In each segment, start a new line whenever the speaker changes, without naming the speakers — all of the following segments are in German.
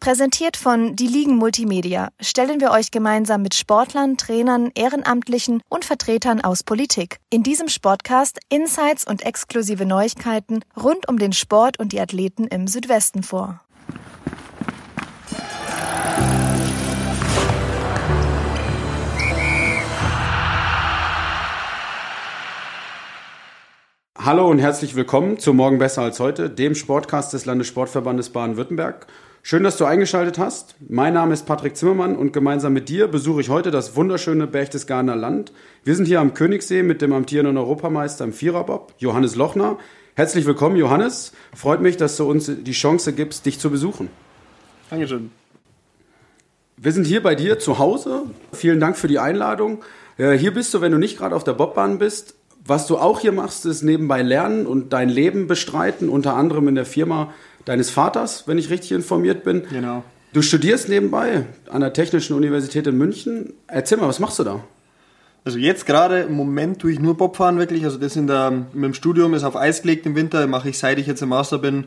Präsentiert von Die Ligen Multimedia stellen wir euch gemeinsam mit Sportlern, Trainern, Ehrenamtlichen und Vertretern aus Politik in diesem Sportcast Insights und exklusive Neuigkeiten rund um den Sport und die Athleten im Südwesten vor.
Hallo und herzlich willkommen zu Morgen besser als heute, dem Sportcast des Landessportverbandes Baden-Württemberg. Schön, dass du eingeschaltet hast. Mein Name ist Patrick Zimmermann und gemeinsam mit dir besuche ich heute das wunderschöne Berchtesgadener Land. Wir sind hier am Königssee mit dem amtierenden Europameister im Viererbob, Johannes Lochner. Herzlich willkommen, Johannes. Freut mich, dass du uns die Chance gibst, dich zu besuchen.
Dankeschön.
Wir sind hier bei dir zu Hause. Vielen Dank für die Einladung. Äh, hier bist du, wenn du nicht gerade auf der Bobbahn bist. Was du auch hier machst, ist nebenbei lernen und dein Leben bestreiten, unter anderem in der Firma deines Vaters, wenn ich richtig informiert bin.
Genau.
Du studierst nebenbei an der Technischen Universität in München. Erzähl mal, was machst du da?
Also jetzt gerade im Moment tue ich nur Bobfahren wirklich. Also das in der, mit dem Studium ist auf Eis gelegt im Winter. Mache ich seit ich jetzt im Master bin,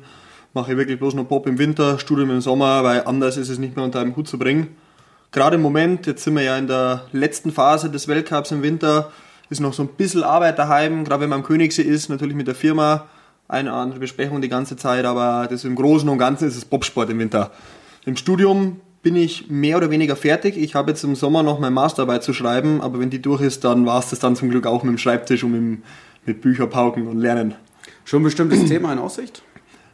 mache ich wirklich bloß noch Bob im Winter, Studium im Sommer, weil anders ist es nicht mehr unter einem Hut zu bringen. Gerade im Moment, jetzt sind wir ja in der letzten Phase des Weltcups im Winter, ist noch so ein bisschen Arbeit daheim, gerade wenn man am Königssee ist, natürlich mit der Firma eine oder andere Besprechung die ganze Zeit, aber das im Großen und Ganzen ist es Bobsport im Winter. Im Studium bin ich mehr oder weniger fertig. Ich habe jetzt im Sommer noch meine Masterarbeit zu schreiben, aber wenn die durch ist, dann war es das dann zum Glück auch mit dem Schreibtisch und mit, mit Bücher pauken und lernen.
Schon ein bestimmtes Thema in Aussicht?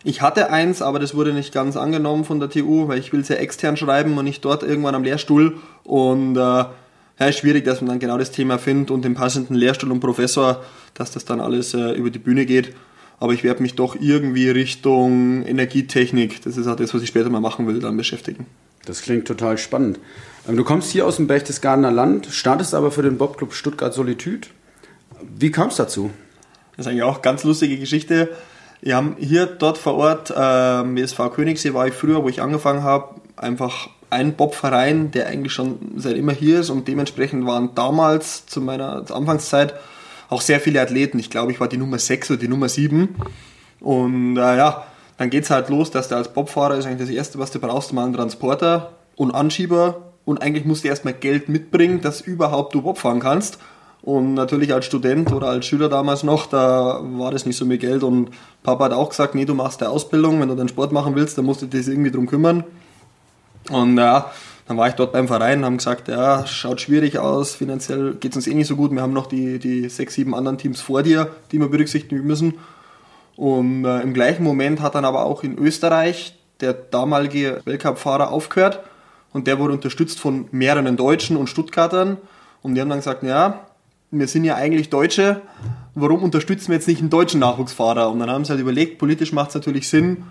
Ich hatte eins, aber das wurde nicht ganz angenommen von der TU, weil ich will es ja extern schreiben und nicht dort irgendwann am Lehrstuhl. Und äh, ja, ist schwierig, dass man dann genau das Thema findet und den passenden Lehrstuhl und Professor, dass das dann alles äh, über die Bühne geht aber ich werde mich doch irgendwie Richtung Energietechnik, das ist auch das, was ich später mal machen will, dann beschäftigen.
Das klingt total spannend. Ähm, du kommst hier aus dem Berchtesgadener Land, startest aber für den Bobclub Stuttgart Solitude. Wie kam es dazu?
Das ist eigentlich auch eine ganz lustige Geschichte. Wir haben hier dort vor Ort, äh, MSV Königssee war ich früher, wo ich angefangen habe, einfach ein Bobverein, der eigentlich schon seit immer hier ist und dementsprechend waren damals zu meiner Anfangszeit auch sehr viele Athleten. Ich glaube, ich war die Nummer 6 oder die Nummer 7. Und äh, ja, dann geht es halt los, dass du als Bobfahrer ist eigentlich das Erste, was du brauchst, mal einen Transporter und Anschieber. Und eigentlich musst du erstmal Geld mitbringen, dass überhaupt du Bob fahren kannst. Und natürlich als Student oder als Schüler damals noch, da war das nicht so viel Geld. Und Papa hat auch gesagt, nee, du machst eine Ausbildung, wenn du dann Sport machen willst, dann musst du dich irgendwie drum kümmern. Und ja, dann war ich dort beim Verein, haben gesagt, ja, schaut schwierig aus, finanziell geht es uns eh nicht so gut. Wir haben noch die, die sechs, sieben anderen Teams vor dir, die wir berücksichtigen müssen. Und äh, im gleichen Moment hat dann aber auch in Österreich der damalige Weltcup-Fahrer aufgehört und der wurde unterstützt von mehreren Deutschen und Stuttgartern. Und die haben dann gesagt, ja, wir sind ja eigentlich Deutsche, warum unterstützen wir jetzt nicht einen deutschen Nachwuchsfahrer? Und dann haben sie halt überlegt, politisch macht es natürlich Sinn,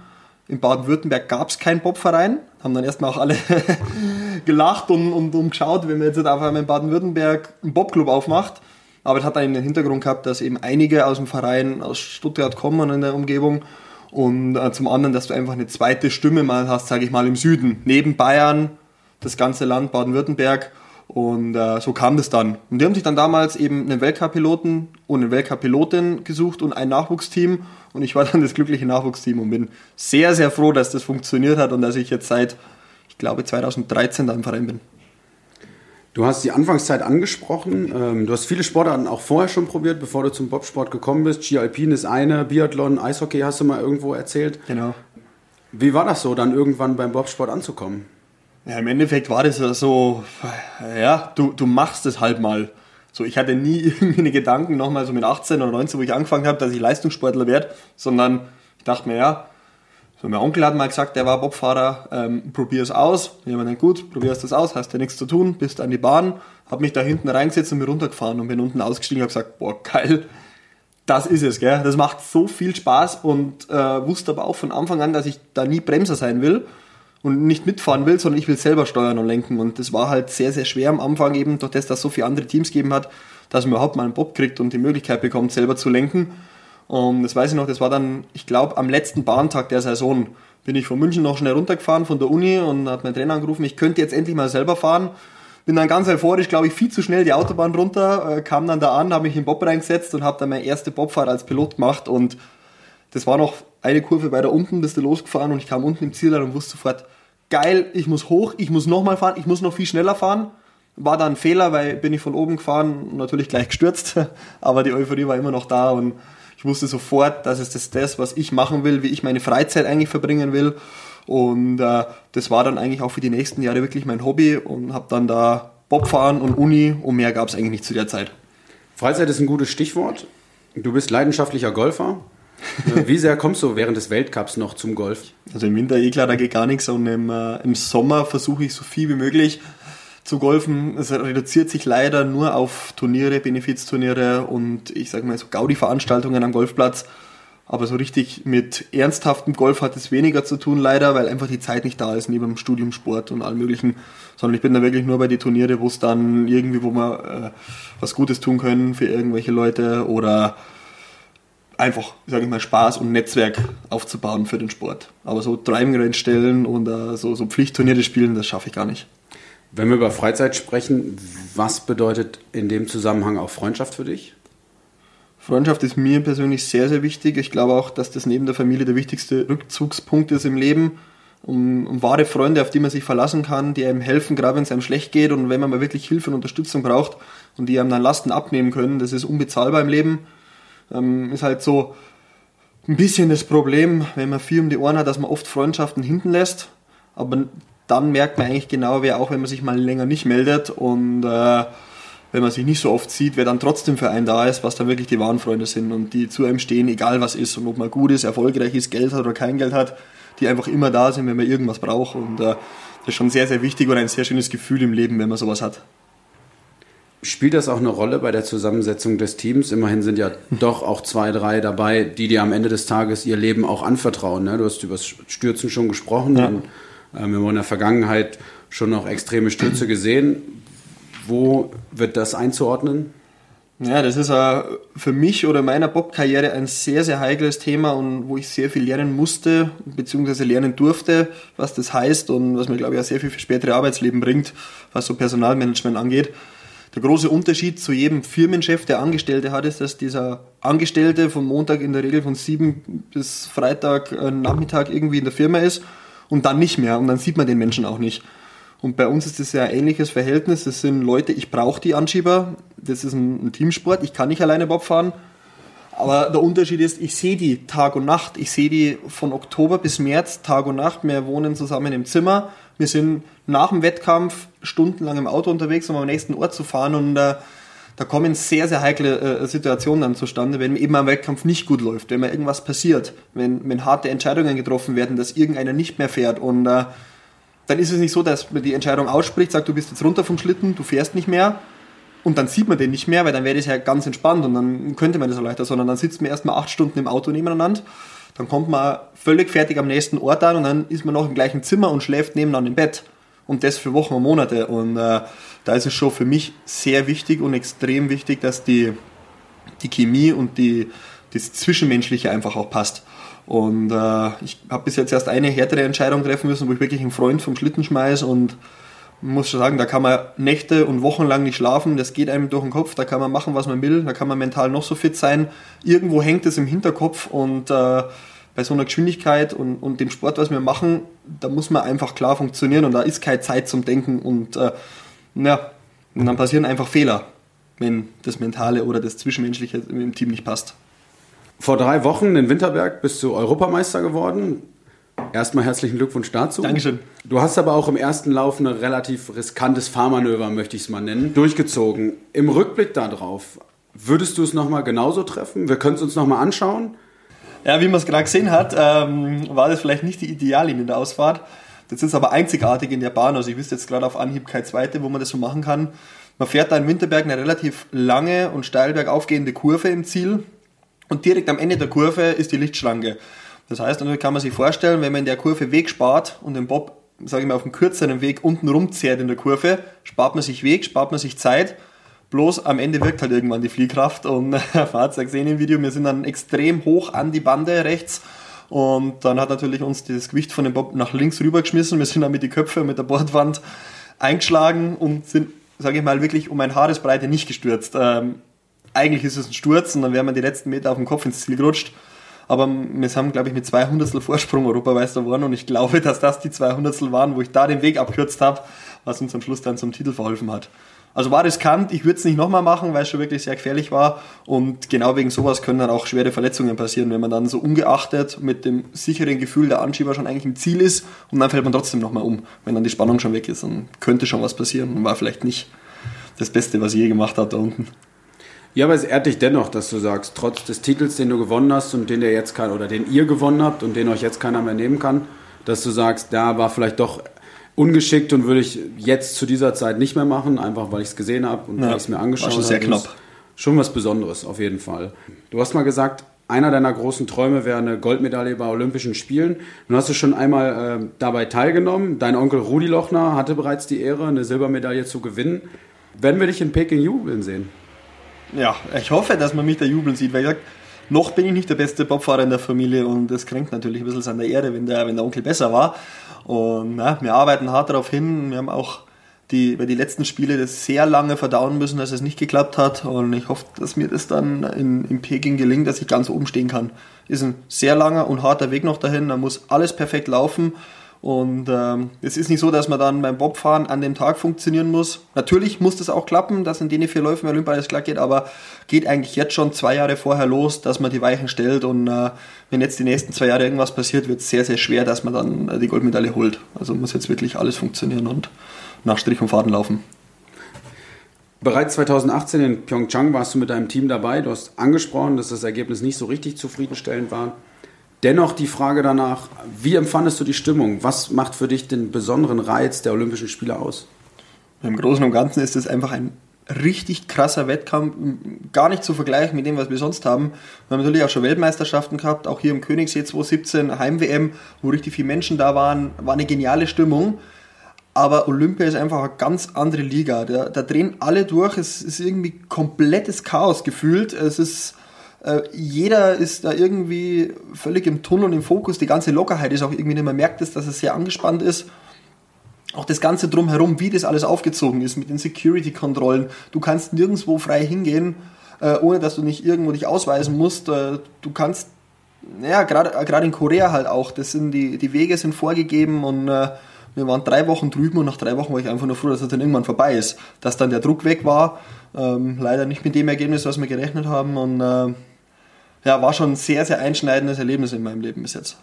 in Baden-Württemberg gab es keinen Bobverein, haben dann erstmal auch alle gelacht und, und, und geschaut, wenn man jetzt auf einmal in Baden-Württemberg einen Bobclub aufmacht. Aber es hat den Hintergrund gehabt, dass eben einige aus dem Verein aus Stuttgart kommen und in der Umgebung. Und äh, zum anderen, dass du einfach eine zweite Stimme mal hast, sage ich mal, im Süden, neben Bayern, das ganze Land Baden-Württemberg und äh, so kam das dann. Und die haben sich dann damals eben einen Weltcup-Piloten und eine Weltcup-Pilotin gesucht und ein Nachwuchsteam und ich war dann das glückliche Nachwuchsteam und bin sehr, sehr froh, dass das funktioniert hat und dass ich jetzt seit, ich glaube, 2013 da im Verein bin.
Du hast die Anfangszeit angesprochen. Ähm, du hast viele Sportarten auch vorher schon probiert, bevor du zum Bobsport gekommen bist. Ski Alpin ist eine, Biathlon, Eishockey hast du mal irgendwo erzählt.
Genau.
Wie war das so, dann irgendwann beim Bobsport anzukommen?
Ja, im Endeffekt war das so, ja, du, du machst es halt mal. So, ich hatte nie irgendwie eine Gedanken, nochmal so mit 18 oder 19, wo ich angefangen habe, dass ich Leistungssportler werde, sondern ich dachte mir, ja, so mein Onkel hat mal gesagt, der war Bobfahrer, ähm, probier es aus. Ich habe gedacht, gut, probierst es aus, hast ja nichts zu tun, bist an die Bahn, habe mich da hinten reingesetzt und mir runtergefahren und bin unten ausgestiegen und habe gesagt, boah, geil, das ist es, gell? Das macht so viel Spaß und äh, wusste aber auch von Anfang an, dass ich da nie Bremser sein will. Und nicht mitfahren will, sondern ich will selber steuern und lenken. Und das war halt sehr, sehr schwer am Anfang eben, durch das, dass so viele andere Teams gegeben hat, dass man überhaupt mal einen Bob kriegt und die Möglichkeit bekommt, selber zu lenken. Und das weiß ich noch, das war dann, ich glaube, am letzten Bahntag der Saison bin ich von München noch schnell runtergefahren von der Uni und hat mein Trainer angerufen, ich könnte jetzt endlich mal selber fahren. Bin dann ganz euphorisch, glaube ich, viel zu schnell die Autobahn runter, äh, kam dann da an, habe mich in den Bob reingesetzt und habe dann meine erste Bobfahrt als Pilot gemacht und das war noch eine Kurve weiter unten, bist du losgefahren und ich kam unten im Ziel an und wusste sofort, geil, ich muss hoch, ich muss nochmal fahren, ich muss noch viel schneller fahren. War dann ein Fehler, weil bin ich von oben gefahren und natürlich gleich gestürzt, aber die Euphorie war immer noch da und ich wusste sofort, dass es das das, was ich machen will, wie ich meine Freizeit eigentlich verbringen will. Und äh, das war dann eigentlich auch für die nächsten Jahre wirklich mein Hobby und habe dann da Bobfahren und Uni und mehr gab es eigentlich nicht zu der Zeit.
Freizeit ist ein gutes Stichwort. Du bist leidenschaftlicher Golfer. Äh, wie sehr kommst du während des Weltcups noch zum Golf?
Also im Winter eh klar, da geht gar nichts und im, äh, im Sommer versuche ich so viel wie möglich zu golfen. Es reduziert sich leider nur auf Turniere, Benefizturniere und ich sage mal so Gaudi-Veranstaltungen am Golfplatz. Aber so richtig mit ernsthaftem Golf hat es weniger zu tun, leider, weil einfach die Zeit nicht da ist, neben dem Studium, Sport und allem möglichen. Sondern ich bin da wirklich nur bei den Turniere, wo es dann irgendwie, wo wir äh, was Gutes tun können für irgendwelche Leute oder einfach, sage ich mal, Spaß und Netzwerk aufzubauen für den Sport. Aber so Driving Range stellen und uh, so, so Pflichtturniere spielen, das schaffe ich gar nicht.
Wenn wir über Freizeit sprechen, was bedeutet in dem Zusammenhang auch Freundschaft für dich?
Freundschaft ist mir persönlich sehr, sehr wichtig. Ich glaube auch, dass das neben der Familie der wichtigste Rückzugspunkt ist im Leben. Um, um wahre Freunde, auf die man sich verlassen kann, die einem helfen, gerade wenn es einem schlecht geht und wenn man mal wirklich Hilfe und Unterstützung braucht und die einem dann Lasten abnehmen können, das ist unbezahlbar im Leben. Ähm, ist halt so ein bisschen das Problem, wenn man viel um die Ohren hat, dass man oft Freundschaften hinten lässt. Aber dann merkt man eigentlich genau, wer auch wenn man sich mal länger nicht meldet und äh, wenn man sich nicht so oft sieht, wer dann trotzdem für einen da ist, was dann wirklich die wahren Freunde sind und die zu einem stehen, egal was ist und ob man gut ist, erfolgreich ist, Geld hat oder kein Geld hat, die einfach immer da sind, wenn man irgendwas braucht und äh, das ist schon sehr, sehr wichtig und ein sehr schönes Gefühl im Leben, wenn man sowas hat.
Spielt das auch eine Rolle bei der Zusammensetzung des Teams? Immerhin sind ja doch auch zwei, drei dabei, die dir am Ende des Tages ihr Leben auch anvertrauen. Ne? Du hast über das Stürzen schon gesprochen. Ja. Und, äh, wir haben in der Vergangenheit schon noch extreme Stürze gesehen. Wo wird das einzuordnen?
Ja, das ist uh, für mich oder meiner Bob-Karriere ein sehr, sehr heikles Thema und wo ich sehr viel lernen musste, beziehungsweise lernen durfte, was das heißt und was mir, glaube ich, auch sehr viel für spätere Arbeitsleben bringt, was so Personalmanagement angeht. Der große Unterschied zu jedem Firmenchef, der Angestellte hat, ist, dass dieser Angestellte von Montag in der Regel von sieben bis Freitag äh, Nachmittag irgendwie in der Firma ist und dann nicht mehr und dann sieht man den Menschen auch nicht. Und bei uns ist das ja ein ähnliches Verhältnis. Das sind Leute, ich brauche die Anschieber. Das ist ein, ein, Teamsport. Ich kann nicht alleine Bob fahren. Aber der Unterschied ist, ich sehe die Tag und Nacht. Ich sehe die von Oktober bis März Tag und Nacht. Wir wohnen zusammen im Zimmer. Wir sind nach dem Wettkampf stundenlang im Auto unterwegs, um am nächsten Ort zu fahren und äh, da kommen sehr, sehr heikle äh, Situationen dann zustande, wenn eben ein Wettkampf nicht gut läuft, wenn mal irgendwas passiert, wenn, wenn harte Entscheidungen getroffen werden, dass irgendeiner nicht mehr fährt und äh, dann ist es nicht so, dass man die Entscheidung ausspricht, sagt, du bist jetzt runter vom Schlitten, du fährst nicht mehr und dann sieht man den nicht mehr, weil dann wäre das ja ganz entspannt und dann könnte man das auch leichter, sondern dann sitzt man erstmal acht Stunden im Auto nebeneinander dann kommt man völlig fertig am nächsten Ort an und dann ist man noch im gleichen Zimmer und schläft nebeneinander im Bett. Und das für Wochen und Monate. Und äh, da ist es schon für mich sehr wichtig und extrem wichtig, dass die, die Chemie und die, das Zwischenmenschliche einfach auch passt. Und äh, ich habe bis jetzt erst eine härtere Entscheidung treffen müssen, wo ich wirklich einen Freund vom Schlitten schmeiß und muss schon sagen, da kann man Nächte und Wochen lang nicht schlafen, das geht einem durch den Kopf, da kann man machen, was man will, da kann man mental noch so fit sein. Irgendwo hängt es im Hinterkopf und äh, bei so einer Geschwindigkeit und, und dem Sport, was wir machen, da muss man einfach klar funktionieren und da ist keine Zeit zum Denken und äh, ja, und dann passieren einfach Fehler, wenn das Mentale oder das Zwischenmenschliche im Team nicht passt.
Vor drei Wochen in Winterberg bist du Europameister geworden. Erstmal herzlichen Glückwunsch dazu.
Dankeschön.
Du hast aber auch im ersten Lauf ein relativ riskantes Fahrmanöver, möchte ich es mal nennen, durchgezogen. Im Rückblick darauf, würdest du es nochmal genauso treffen? Wir können es uns nochmal anschauen.
Ja, wie man es gerade gesehen hat, ähm, war das vielleicht nicht die Ideallinie in der Ausfahrt. Das ist aber einzigartig in der Bahn. Also ich wüsste jetzt gerade auf Anhieb kein zweite, wo man das so machen kann. Man fährt da in Winterberg eine relativ lange und steil bergaufgehende Kurve im Ziel. Und direkt am Ende der Kurve ist die Lichtschranke. Das heißt, natürlich kann man sich vorstellen, wenn man in der Kurve Weg spart und den Bob sage ich mal, auf dem kürzeren Weg unten rumzehrt in der Kurve, spart man sich Weg, spart man sich Zeit. Bloß am Ende wirkt halt irgendwann die Fliehkraft und es ja gesehen im Video, wir sind dann extrem hoch an die Bande rechts und dann hat natürlich uns das Gewicht von dem Bob nach links rübergeschmissen. Wir sind dann mit die Köpfe mit der Bordwand eingeschlagen und sind, sage ich mal, wirklich um ein Haaresbreite nicht gestürzt. Ähm, eigentlich ist es ein Sturz und dann wären wir die letzten Meter auf dem Kopf ins Ziel gerutscht. Aber wir haben, glaube ich, mit 200 Vorsprung Europameister geworden und ich glaube, dass das die 200 waren, wo ich da den Weg abkürzt habe, was uns am Schluss dann zum Titel verholfen hat. Also war riskant, ich würde es nicht nochmal machen, weil es schon wirklich sehr gefährlich war. Und genau wegen sowas können dann auch schwere Verletzungen passieren, wenn man dann so ungeachtet mit dem sicheren Gefühl der Anschieber schon eigentlich im Ziel ist und dann fällt man trotzdem nochmal um. Wenn dann die Spannung schon weg ist, dann könnte schon was passieren und war vielleicht nicht das Beste, was ich je gemacht habe da unten.
Ja, aber es ehrt dich dennoch, dass du sagst, trotz des Titels, den du gewonnen hast und den der jetzt kann oder den ihr gewonnen habt und den euch jetzt keiner mehr nehmen kann, dass du sagst, da war vielleicht doch ungeschickt und würde ich jetzt zu dieser Zeit nicht mehr machen, einfach weil ich es gesehen habe und ja, weil ich es mir angeschaut habe. Schon
sehr knapp.
Schon was Besonderes, auf jeden Fall. Du hast mal gesagt, einer deiner großen Träume wäre eine Goldmedaille bei Olympischen Spielen. Nun hast du schon einmal äh, dabei teilgenommen. Dein Onkel Rudi Lochner hatte bereits die Ehre, eine Silbermedaille zu gewinnen. Werden wir dich in Peking jubeln sehen?
Ja, ich hoffe, dass man mich da jubeln sieht, weil ich sage, noch bin ich nicht der beste Bobfahrer in der Familie und das kränkt natürlich ein bisschen an der Ehre, wenn der, wenn der Onkel besser war. Und na, wir arbeiten hart darauf hin. Wir haben auch die, bei die letzten Spiele das sehr lange verdauen müssen, dass es nicht geklappt hat. Und ich hoffe, dass mir das dann in, in Peking gelingt, dass ich ganz oben stehen kann. Ist ein sehr langer und harter Weg noch dahin. Da muss alles perfekt laufen. Und ähm, es ist nicht so, dass man dann beim Bobfahren an dem Tag funktionieren muss. Natürlich muss das auch klappen, dass in den vier Läufen Olympia alles klar geht, aber geht eigentlich jetzt schon zwei Jahre vorher los, dass man die Weichen stellt. Und äh, wenn jetzt die nächsten zwei Jahre irgendwas passiert, wird es sehr, sehr schwer, dass man dann äh, die Goldmedaille holt. Also muss jetzt wirklich alles funktionieren und nach Strich und Faden laufen.
Bereits 2018 in Pyeongchang warst du mit deinem Team dabei. Du hast angesprochen, dass das Ergebnis nicht so richtig zufriedenstellend war. Dennoch die Frage danach, wie empfandest du die Stimmung? Was macht für dich den besonderen Reiz der Olympischen Spiele aus?
Im Großen und Ganzen ist es einfach ein richtig krasser Wettkampf, gar nicht zu vergleichen mit dem, was wir sonst haben. Wir haben natürlich auch schon Weltmeisterschaften gehabt, auch hier im Königssee 2017, Heim-WM, wo richtig viele Menschen da waren, war eine geniale Stimmung. Aber Olympia ist einfach eine ganz andere Liga. Da, da drehen alle durch, es ist irgendwie komplettes Chaos gefühlt. Es ist äh, jeder ist da irgendwie völlig im Tunnel und im Fokus. Die ganze Lockerheit ist auch irgendwie, man merkt es, dass es sehr angespannt ist. Auch das Ganze drumherum, wie das alles aufgezogen ist mit den Security-Kontrollen. Du kannst nirgendwo frei hingehen, äh, ohne dass du nicht irgendwo dich ausweisen musst. Äh, du kannst, ja, gerade in Korea halt auch, das sind die, die Wege sind vorgegeben und wir waren drei Wochen drüben und nach drei Wochen war ich einfach nur froh, dass es dann irgendwann vorbei ist. Dass dann der Druck weg war. Ähm, leider nicht mit dem Ergebnis, was wir gerechnet haben. Und äh, ja, war schon ein sehr, sehr einschneidendes Erlebnis in meinem Leben bis jetzt.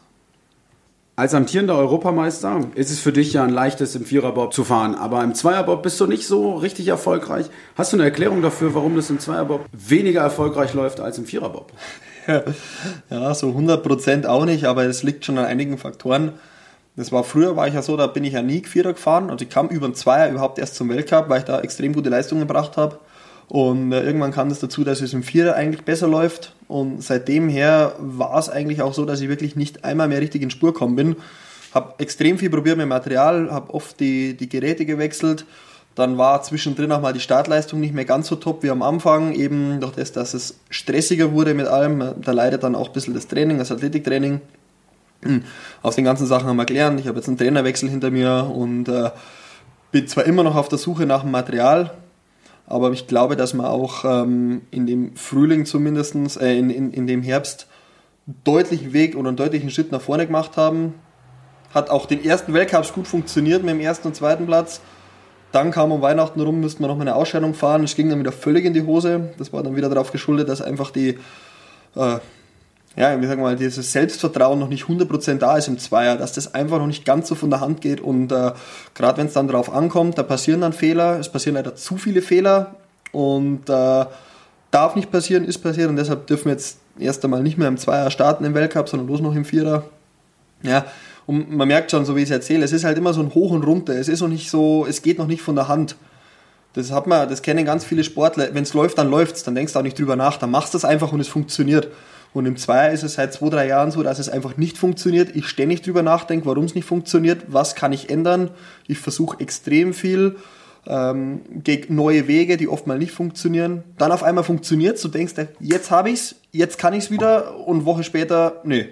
Als amtierender Europameister ist es für dich ja ein leichtes, im Viererbob zu fahren. Aber im Zweierbob bist du nicht so richtig erfolgreich. Hast du eine Erklärung dafür, warum das im Zweierbob weniger erfolgreich läuft als im Viererbob?
Ja, so 100% auch nicht, aber es liegt schon an einigen Faktoren. Das war früher, war ich ja so, da bin ich ja nie Vierer gefahren. Also ich kam über den Zweier überhaupt erst zum Weltcup, weil ich da extrem gute Leistungen gebracht habe. Und äh, irgendwann kam das dazu, dass es im Vierer eigentlich besser läuft. Und seitdem her war es eigentlich auch so, dass ich wirklich nicht einmal mehr richtig in Spur gekommen bin. Habe extrem viel probiert mit Material, habe oft die, die Geräte gewechselt. Dann war zwischendrin auch mal die Startleistung nicht mehr ganz so top wie am Anfang, eben durch das, dass es stressiger wurde mit allem. Da leidet dann auch ein bisschen das Training, das Athletiktraining. Aus den ganzen Sachen haben wir gelernt. Ich habe jetzt einen Trainerwechsel hinter mir und äh, bin zwar immer noch auf der Suche nach dem Material, aber ich glaube, dass wir auch ähm, in dem Frühling zumindest, äh, in, in, in dem Herbst, deutlichen Weg oder einen deutlichen Schritt nach vorne gemacht haben. Hat auch den ersten Weltcups gut funktioniert mit dem ersten und zweiten Platz. Dann kam um Weihnachten rum, mussten wir noch mal eine Ausscheidung fahren. Es ging dann wieder völlig in die Hose. Das war dann wieder darauf geschuldet, dass einfach die, äh, ja, wie sagen wir mal, dieses Selbstvertrauen noch nicht 100% da ist im Zweier, dass das einfach noch nicht ganz so von der Hand geht und äh, gerade wenn es dann darauf ankommt, da passieren dann Fehler, es passieren leider zu viele Fehler und äh, darf nicht passieren, ist passiert und deshalb dürfen wir jetzt erst einmal nicht mehr im Zweier starten im Weltcup, sondern bloß noch im Vierer. Ja, und man merkt schon, so wie ich es erzähle, es ist halt immer so ein Hoch und Runter, es ist noch nicht so, es geht noch nicht von der Hand. Das hat man, das kennen ganz viele Sportler. Wenn es läuft, dann läuft es. Dann denkst du auch nicht drüber nach. Dann machst du es einfach und es funktioniert. Und im Zweier ist es seit zwei, drei Jahren so, dass es einfach nicht funktioniert. Ich ständig drüber nachdenke, warum es nicht funktioniert, was kann ich ändern. Ich versuche extrem viel, ähm, gehe neue Wege, die oft mal nicht funktionieren. Dann auf einmal funktioniert du denkst, jetzt habe ich's, jetzt kann ich's wieder und Woche später, nee,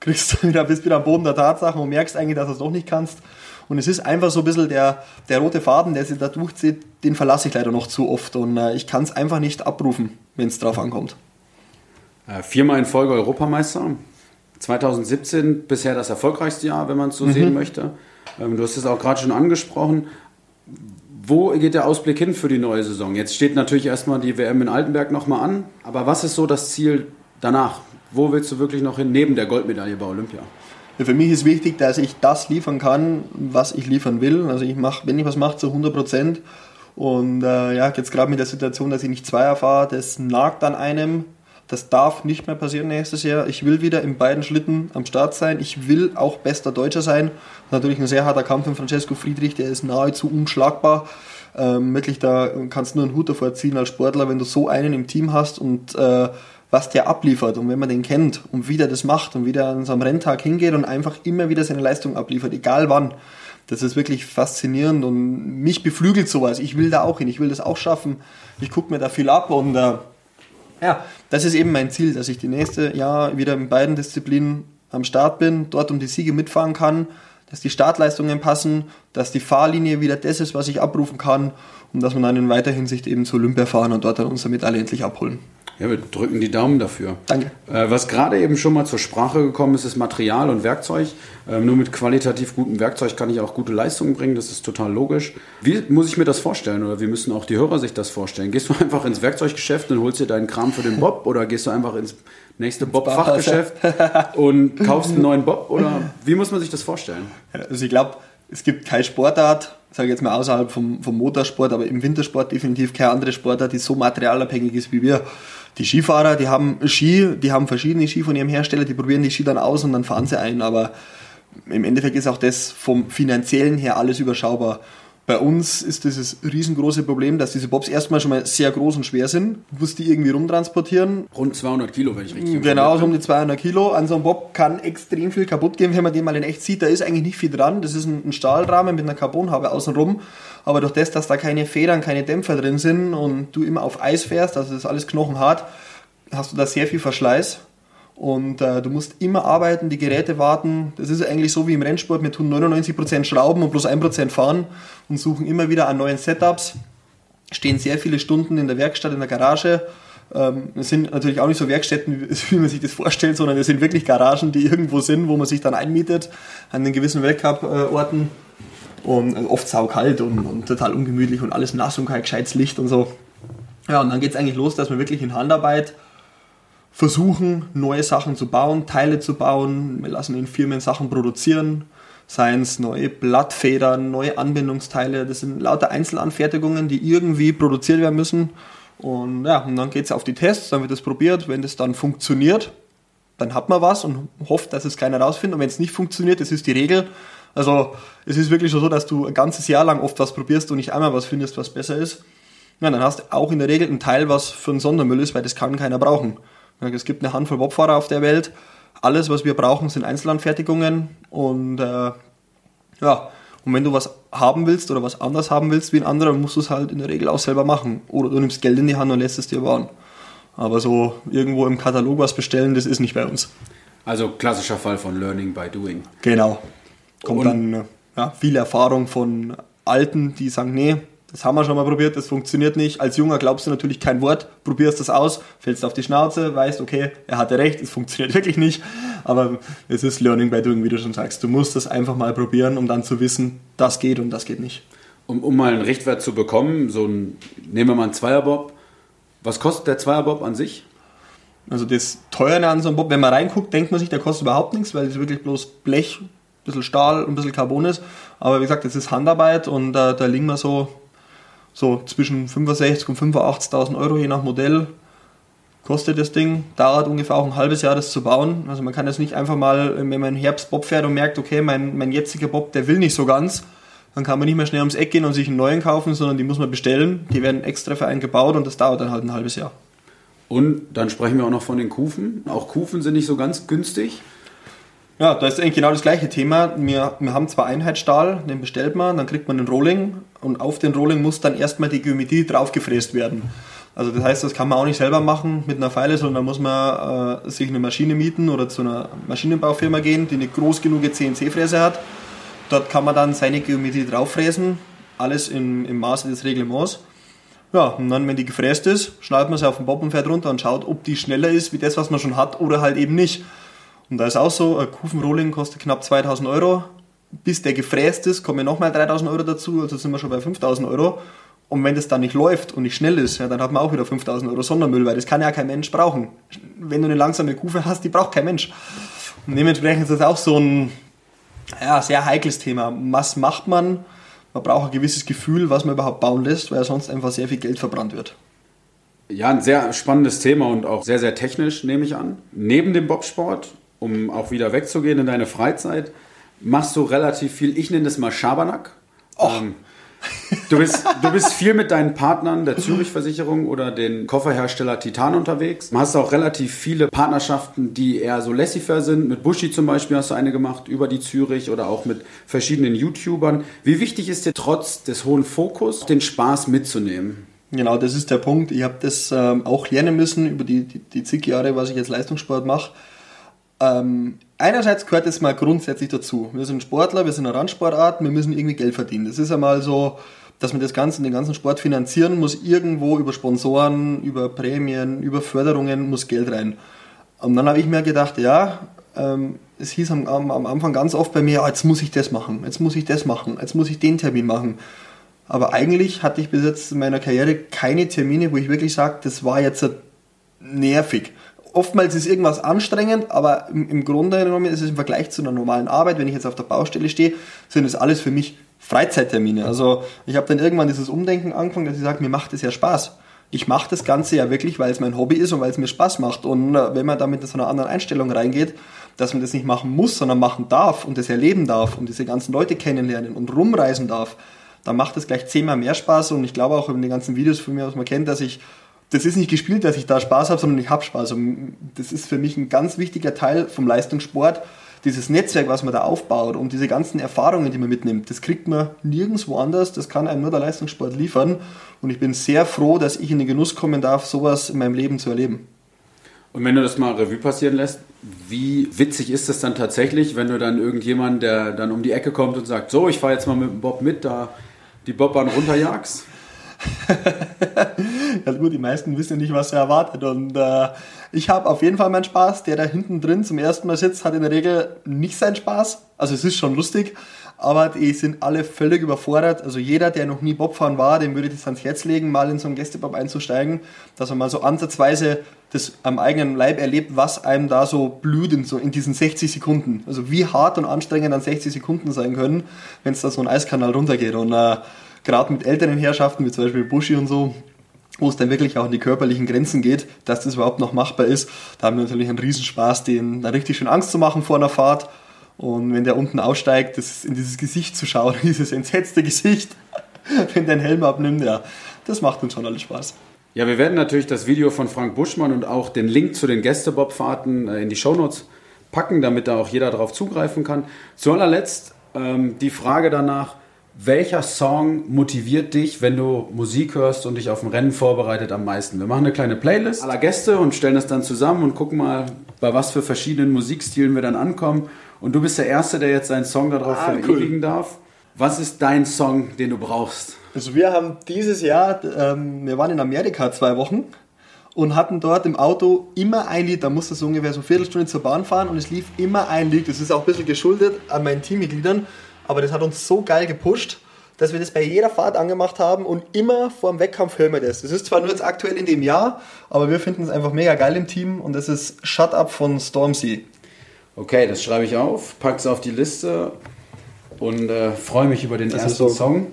kriegst du wieder, bist wieder am Boden der Tatsachen und merkst eigentlich, dass du es doch nicht kannst. Und es ist einfach so ein bisschen der, der rote Faden, der sich da durchzieht, den verlasse ich leider noch zu oft und äh, ich kann es einfach nicht abrufen, wenn es drauf ankommt.
Äh, viermal in Folge Europameister. 2017 bisher das erfolgreichste Jahr, wenn man es so mhm. sehen möchte. Ähm, du hast es auch gerade schon angesprochen. Wo geht der Ausblick hin für die neue Saison? Jetzt steht natürlich erstmal die WM in Altenberg nochmal an, aber was ist so das Ziel danach? Wo willst du wirklich noch hin, neben der Goldmedaille bei Olympia?
Ja, für mich ist wichtig, dass ich das liefern kann, was ich liefern will. Also ich mache, wenn ich was mache, zu 100 Prozent. Und äh, ja, jetzt gerade mit der Situation, dass ich nicht Zweier fahre, das nagt an einem. Das darf nicht mehr passieren nächstes Jahr. Ich will wieder in beiden Schlitten am Start sein. Ich will auch bester Deutscher sein. Natürlich ein sehr harter Kampf von Francesco Friedrich, der ist nahezu unschlagbar. Ähm, wirklich, da kannst du nur einen Hut davor ziehen als Sportler, wenn du so einen im Team hast und äh, was der abliefert und wenn man den kennt und wie der das macht und wie der an so einem Renntag hingeht und einfach immer wieder seine Leistung abliefert, egal wann. Das ist wirklich faszinierend und mich beflügelt sowas. Ich will da auch hin, ich will das auch schaffen. Ich gucke mir da viel ab und äh, ja, das ist eben mein Ziel, dass ich die nächste Jahr wieder in beiden Disziplinen am Start bin, dort um die Siege mitfahren kann, dass die Startleistungen passen, dass die Fahrlinie wieder das ist, was ich abrufen kann und dass wir dann in weiter Hinsicht eben zu Olympia fahren und dort dann unsere Medaille endlich abholen.
Ja, wir drücken die Daumen dafür.
Danke.
Äh, was gerade eben schon mal zur Sprache gekommen ist, ist Material und Werkzeug. Ähm, nur mit qualitativ gutem Werkzeug kann ich auch gute Leistungen bringen, das ist total logisch. Wie muss ich mir das vorstellen oder wie müssen auch die Hörer sich das vorstellen? Gehst du einfach ins Werkzeuggeschäft und holst dir deinen Kram für den Bob oder gehst du einfach ins nächste Bob-Fachgeschäft und kaufst einen neuen Bob oder wie muss man sich das vorstellen?
Also ich glaube, es gibt keine Sportart, sage ich jetzt mal außerhalb vom, vom Motorsport, aber im Wintersport definitiv keine andere Sportart, die so materialabhängig ist wie wir. Die Skifahrer, die haben Ski, die haben verschiedene Ski von ihrem Hersteller, die probieren die Ski dann aus und dann fahren sie ein, aber im Endeffekt ist auch das vom finanziellen her alles überschaubar. Bei uns ist dieses riesengroße Problem, dass diese Bobs erstmal schon mal sehr groß und schwer sind. Du musst die irgendwie rumtransportieren.
Rund 200 Kilo, wenn ich richtig
Genau, so um die 200 Kilo. An so einem Bob kann extrem viel kaputt gehen, wenn man den mal in echt sieht. Da ist eigentlich nicht viel dran. Das ist ein Stahlrahmen mit einer Carbonhaube außenrum. Aber durch das, dass da keine Federn, keine Dämpfer drin sind und du immer auf Eis fährst, also das ist alles knochenhart, hast du da sehr viel Verschleiß. Und äh, du musst immer arbeiten, die Geräte warten. Das ist eigentlich so wie im Rennsport. Wir tun 99% Schrauben und bloß 1% fahren und suchen immer wieder an neuen Setups. Stehen sehr viele Stunden in der Werkstatt, in der Garage. Ähm, es sind natürlich auch nicht so Werkstätten, wie man sich das vorstellt, sondern es sind wirklich Garagen, die irgendwo sind, wo man sich dann einmietet an den gewissen Weltcup-Orten. Und also oft saukalt und, und total ungemütlich und alles nass und kein gescheites Licht und so. Ja, und dann geht es eigentlich los, dass wir wirklich in Handarbeit versuchen, neue Sachen zu bauen, Teile zu bauen. Wir lassen in Firmen Sachen produzieren, seien es neue Blattfedern, neue Anbindungsteile. Das sind lauter Einzelanfertigungen, die irgendwie produziert werden müssen. Und ja, und dann geht es auf die Tests, dann wird das probiert. Wenn das dann funktioniert, dann hat man was und hofft, dass es keiner rausfindet. Und wenn es nicht funktioniert, das ist die Regel. Also es ist wirklich so, dass du ein ganzes Jahr lang oft was probierst und nicht einmal was findest, was besser ist. Ja, dann hast du auch in der Regel ein Teil, was für einen Sondermüll ist, weil das kann keiner brauchen. Es gibt eine Handvoll Bobfahrer auf der Welt. Alles, was wir brauchen, sind Einzelanfertigungen. Und äh, ja, und wenn du was haben willst oder was anders haben willst wie ein anderer, musst du es halt in der Regel auch selber machen. Oder du nimmst Geld in die Hand und lässt es dir bauen. Aber so irgendwo im Katalog was bestellen, das ist nicht bei uns.
Also klassischer Fall von Learning by Doing.
Genau. Kommt und dann ja, viel Erfahrung von Alten, die sagen, nee, das haben wir schon mal probiert, das funktioniert nicht. Als Junger glaubst du natürlich kein Wort, probierst das aus, fällst auf die Schnauze, weißt, okay, er hatte recht, es funktioniert wirklich nicht. Aber es ist Learning by Doing, wie du schon sagst. Du musst das einfach mal probieren, um dann zu wissen, das geht und das geht nicht.
Um, um mal einen Richtwert zu bekommen, so ein, nehmen wir mal einen Zweierbob. Was kostet der Zweierbob an sich?
Also das Teure an so einem Bob, wenn man reinguckt, denkt man sich, der kostet überhaupt nichts, weil es wirklich bloß Blech, ein bisschen Stahl und ein bisschen Carbon ist. Aber wie gesagt, das ist Handarbeit und äh, da liegen wir so so zwischen 65.000 und 85.000 Euro je nach Modell kostet das Ding. Dauert ungefähr auch ein halbes Jahr, das zu bauen. Also man kann das nicht einfach mal, wenn man im Herbst Bob fährt und merkt, okay, mein, mein jetziger Bob, der will nicht so ganz, dann kann man nicht mehr schnell ums Eck gehen und sich einen neuen kaufen, sondern die muss man bestellen. Die werden extra für einen gebaut und das dauert dann halt ein halbes Jahr.
Und dann sprechen wir auch noch von den Kufen. Auch Kufen sind nicht so ganz günstig.
Ja, da ist eigentlich genau das gleiche Thema. Wir, wir haben zwar Einheitsstahl, den bestellt man, dann kriegt man einen Rolling und auf den Rolling muss dann erstmal die Geometrie draufgefräst werden. Also das heißt, das kann man auch nicht selber machen mit einer Pfeile, sondern da muss man äh, sich eine Maschine mieten oder zu einer Maschinenbaufirma gehen, die eine groß genug CNC-Fräse hat. Dort kann man dann seine Geometrie drauffräsen, alles im, im Maße des Reglements. Ja, und dann, wenn die gefräst ist, schneidet man sie auf den Bob und fährt runter und schaut, ob die schneller ist wie das, was man schon hat oder halt eben nicht. Und da ist auch so, ein Kufenrolling kostet knapp 2000 Euro. Bis der gefräst ist, kommen nochmal 3000 Euro dazu, also sind wir schon bei 5000 Euro. Und wenn das dann nicht läuft und nicht schnell ist, ja, dann hat man auch wieder 5000 Euro Sondermüll, weil das kann ja kein Mensch brauchen. Wenn du eine langsame Kufe hast, die braucht kein Mensch. Und dementsprechend ist das auch so ein ja, sehr heikles Thema. Was macht man? Man braucht ein gewisses Gefühl, was man überhaupt bauen lässt, weil sonst einfach sehr viel Geld verbrannt wird.
Ja, ein sehr spannendes Thema und auch sehr, sehr technisch, nehme ich an. Neben dem Bobsport um auch wieder wegzugehen in deine Freizeit, machst du relativ viel, ich nenne das mal Schabernack. Ähm, du, bist, du bist viel mit deinen Partnern der Zürich-Versicherung oder den Kofferhersteller Titan unterwegs. Du hast auch relativ viele Partnerschaften, die eher so laissez-faire sind. Mit Buschi zum Beispiel hast du eine gemacht über die Zürich oder auch mit verschiedenen YouTubern. Wie wichtig ist dir trotz des hohen Fokus, den Spaß mitzunehmen?
Genau, das ist der Punkt. Ich habe das ähm, auch lernen müssen über die, die, die zig Jahre, was ich jetzt Leistungssport mache ähm, einerseits gehört es mal grundsätzlich dazu. Wir sind Sportler, wir sind eine Randsportart, wir müssen irgendwie Geld verdienen. Das ist einmal so, dass man das Ganze, den ganzen Sport finanzieren muss, irgendwo über Sponsoren, über Prämien, über Förderungen muss Geld rein. Und dann habe ich mir gedacht, ja, ähm, es hieß am, am, Anfang ganz oft bei mir, oh, jetzt muss ich das machen, jetzt muss ich das machen, jetzt muss ich den Termin machen. Aber eigentlich hatte ich bis jetzt in meiner Karriere keine Termine, wo ich wirklich sage, das war jetzt nervig oftmals ist irgendwas anstrengend, aber im, im Grunde genommen ist es im Vergleich zu einer normalen Arbeit, wenn ich jetzt auf der Baustelle stehe, sind es alles für mich Freizeittermine. Also ich habe dann irgendwann dieses Umdenken angefangen, dass ich sage, mir macht es ja Spaß. Ich mache das Ganze ja wirklich, weil es mein Hobby ist und weil es mir Spaß macht. Und äh, wenn man da mit so einer anderen Einstellung reingeht, dass man das nicht machen muss, sondern machen darf und das erleben darf und diese ganzen Leute kennenlernen und rumreisen darf, dann macht es gleich zehnmal mehr Spaß. Und ich glaube auch in den ganzen Videos von mir, was man kennt, dass ich das ist nicht gespielt, dass ich da Spaß habe, sondern ich habe Spaß. Und das ist für mich ein ganz wichtiger Teil vom Leistungssport. Dieses Netzwerk, was man da aufbaut und diese ganzen Erfahrungen, die man mitnimmt, das kriegt man nirgendwo anders. Das kann einem nur der Leistungssport liefern. Und ich bin sehr froh, dass ich in den Genuss kommen darf, sowas in meinem Leben zu erleben.
Und wenn du das mal Revue passieren lässt, wie witzig ist das dann tatsächlich, wenn du dann irgendjemand, der dann um die Ecke kommt und sagt, so, ich fahre jetzt mal mit dem Bob mit, da die Bobbahn runterjagst?
ja gut, die meisten wissen nicht, was er erwartet. Und äh, ich habe auf jeden Fall meinen Spaß. Der da hinten drin zum ersten Mal sitzt, hat in der Regel nicht seinen Spaß. Also es ist schon lustig, aber die sind alle völlig überfordert. Also jeder, der noch nie Bobfahren war, dem würde ich das ans Herz legen, mal in so einen Gästebob einzusteigen, dass man mal so ansatzweise das am eigenen Leib erlebt, was einem da so blüht in, so in diesen 60 Sekunden. Also wie hart und anstrengend dann 60 Sekunden sein können, wenn es da so ein Eiskanal runtergeht. Und äh, gerade mit älteren Herrschaften, wie zum Beispiel Buschi und so, wo es dann wirklich auch an die körperlichen Grenzen geht, dass das überhaupt noch machbar ist. Da haben wir natürlich einen Riesenspaß, denen da richtig schön Angst zu machen vor einer Fahrt. Und wenn der unten aussteigt, das in dieses Gesicht zu schauen, dieses entsetzte Gesicht, wenn der einen Helm abnimmt, ja, das macht uns schon alles Spaß.
Ja, wir werden natürlich das Video von Frank Buschmann und auch den Link zu den Gästebobfahrten äh, in die Shownotes packen, damit da auch jeder darauf zugreifen kann. Zu allerletzt ähm, die Frage danach, welcher Song motiviert dich, wenn du Musik hörst und dich auf ein Rennen vorbereitet am meisten? Wir machen eine kleine Playlist aller Gäste und stellen das dann zusammen und gucken mal, bei was für verschiedenen Musikstilen wir dann ankommen. Und du bist der Erste, der jetzt seinen Song darauf ah, verewigen cool. darf. Was ist dein Song, den du brauchst?
Also wir haben dieses Jahr, ähm, wir waren in Amerika zwei Wochen und hatten dort im Auto immer ein Lied, da musste so ungefähr so eine Viertelstunde zur Bahn fahren und es lief immer ein Lied. Das ist auch ein bisschen geschuldet an meinen Teammitgliedern aber das hat uns so geil gepusht, dass wir das bei jeder Fahrt angemacht haben und immer vor dem Wettkampf hören wir das. Das ist zwar nur jetzt aktuell in dem Jahr, aber wir finden es einfach mega geil im Team und das ist Shut Up von Stormzy.
Okay, das schreibe ich auf, packe es auf die Liste und äh, freue mich über den das ersten so. Song.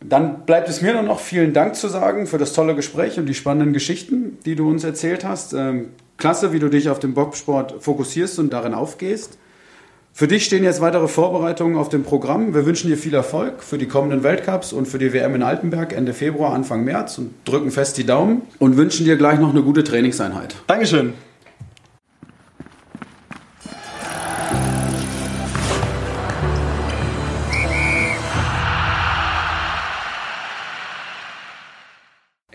Dann bleibt es mir nur noch vielen Dank zu sagen für das tolle Gespräch und die spannenden Geschichten, die du uns erzählt hast. Ähm, klasse, wie du dich auf den Bobsport fokussierst und darin aufgehst. Für dich stehen jetzt weitere Vorbereitungen auf dem Programm. Wir wünschen dir viel Erfolg für die kommenden Weltcups und für die WM in Altenberg Ende Februar, Anfang März und drücken fest die Daumen und wünschen dir gleich noch eine gute Trainingseinheit.
Dankeschön.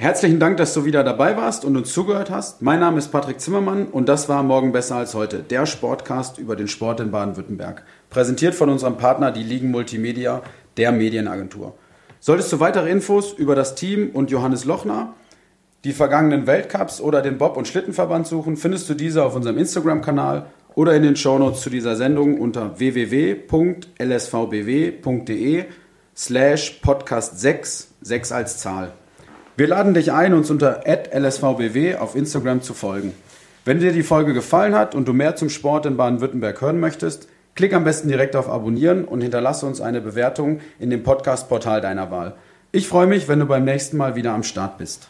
Herzlichen Dank, dass du wieder dabei warst und uns zugehört hast. Mein Name ist Patrick Zimmermann und das war Morgen besser als heute, der Sportcast über den Sport in Baden-Württemberg. Präsentiert von unserem Partner, die Ligen Multimedia, der Medienagentur. Solltest du weitere Infos über das Team und Johannes Lochner, die vergangenen Weltcups oder den Bob- und Schlittenverband suchen, findest du diese auf unserem Instagram-Kanal oder in den Shownotes zu dieser Sendung unter www.lsvbw.de slash podcast 6, 6 als Zahl. Wir laden dich ein, uns unter lsvbw auf Instagram zu folgen. Wenn dir die Folge gefallen hat und du mehr zum Sport in Baden-Württemberg hören möchtest, klick am besten direkt auf Abonnieren und hinterlasse uns eine Bewertung in dem Podcast-Portal deiner Wahl. Ich freue mich, wenn du beim nächsten Mal wieder am Start bist.